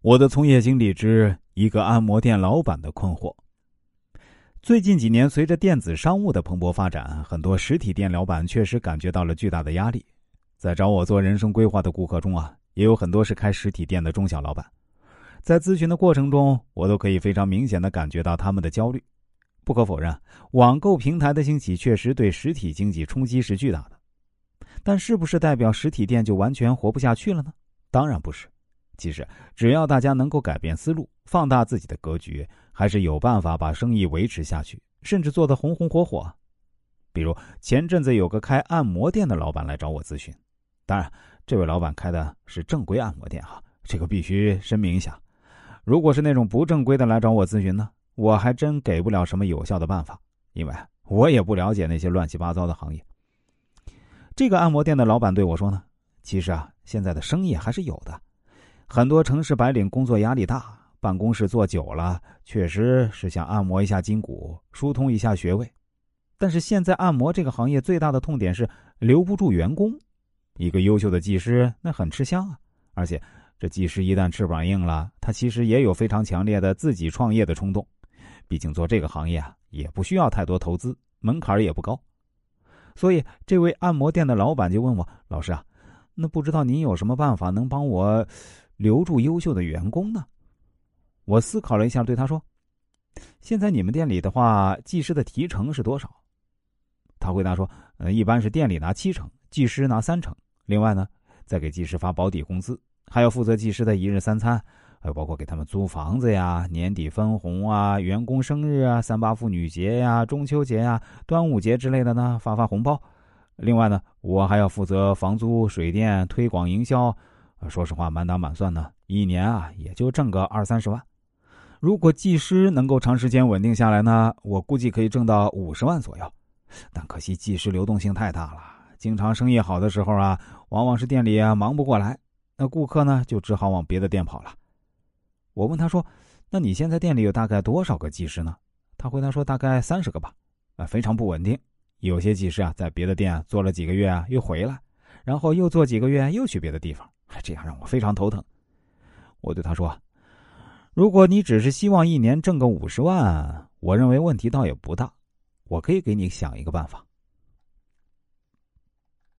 我的从业经历之一个按摩店老板的困惑。最近几年，随着电子商务的蓬勃发展，很多实体店老板确实感觉到了巨大的压力。在找我做人生规划的顾客中啊，也有很多是开实体店的中小老板。在咨询的过程中，我都可以非常明显的感觉到他们的焦虑。不可否认，网购平台的兴起确实对实体经济冲击是巨大的。但是不是代表实体店就完全活不下去了呢？当然不是。其实，只要大家能够改变思路，放大自己的格局，还是有办法把生意维持下去，甚至做得红红火火。比如前阵子有个开按摩店的老板来找我咨询，当然，这位老板开的是正规按摩店哈，这个必须声明一下。如果是那种不正规的来找我咨询呢，我还真给不了什么有效的办法，因为我也不了解那些乱七八糟的行业。这个按摩店的老板对我说呢，其实啊，现在的生意还是有的。很多城市白领工作压力大，办公室坐久了，确实是想按摩一下筋骨，疏通一下穴位。但是现在按摩这个行业最大的痛点是留不住员工。一个优秀的技师那很吃香啊，而且这技师一旦翅膀硬了，他其实也有非常强烈的自己创业的冲动。毕竟做这个行业啊，也不需要太多投资，门槛也不高。所以这位按摩店的老板就问我：“老师啊，那不知道您有什么办法能帮我？”留住优秀的员工呢？我思考了一下，对他说：“现在你们店里的话，技师的提成是多少？”他回答说：“呃，一般是店里拿七成，技师拿三成。另外呢，再给技师发保底工资，还要负责技师的一日三餐，还有包括给他们租房子呀、年底分红啊、员工生日啊、三八妇女节呀、中秋节呀、端午节之类的呢，发发红包。另外呢，我还要负责房租、水电、推广营销。”说实话，满打满算呢，一年啊也就挣个二三十万。如果技师能够长时间稳定下来呢，我估计可以挣到五十万左右。但可惜技师流动性太大了，经常生意好的时候啊，往往是店里啊忙不过来，那顾客呢就只好往别的店跑了。我问他说：“那你现在店里有大概多少个技师呢？”他回答说：“大概三十个吧。”啊，非常不稳定。有些技师啊在别的店做了几个月啊又回来，然后又做几个月又去别的地方。这样让我非常头疼。我对他说：“如果你只是希望一年挣个五十万，我认为问题倒也不大。我可以给你想一个办法。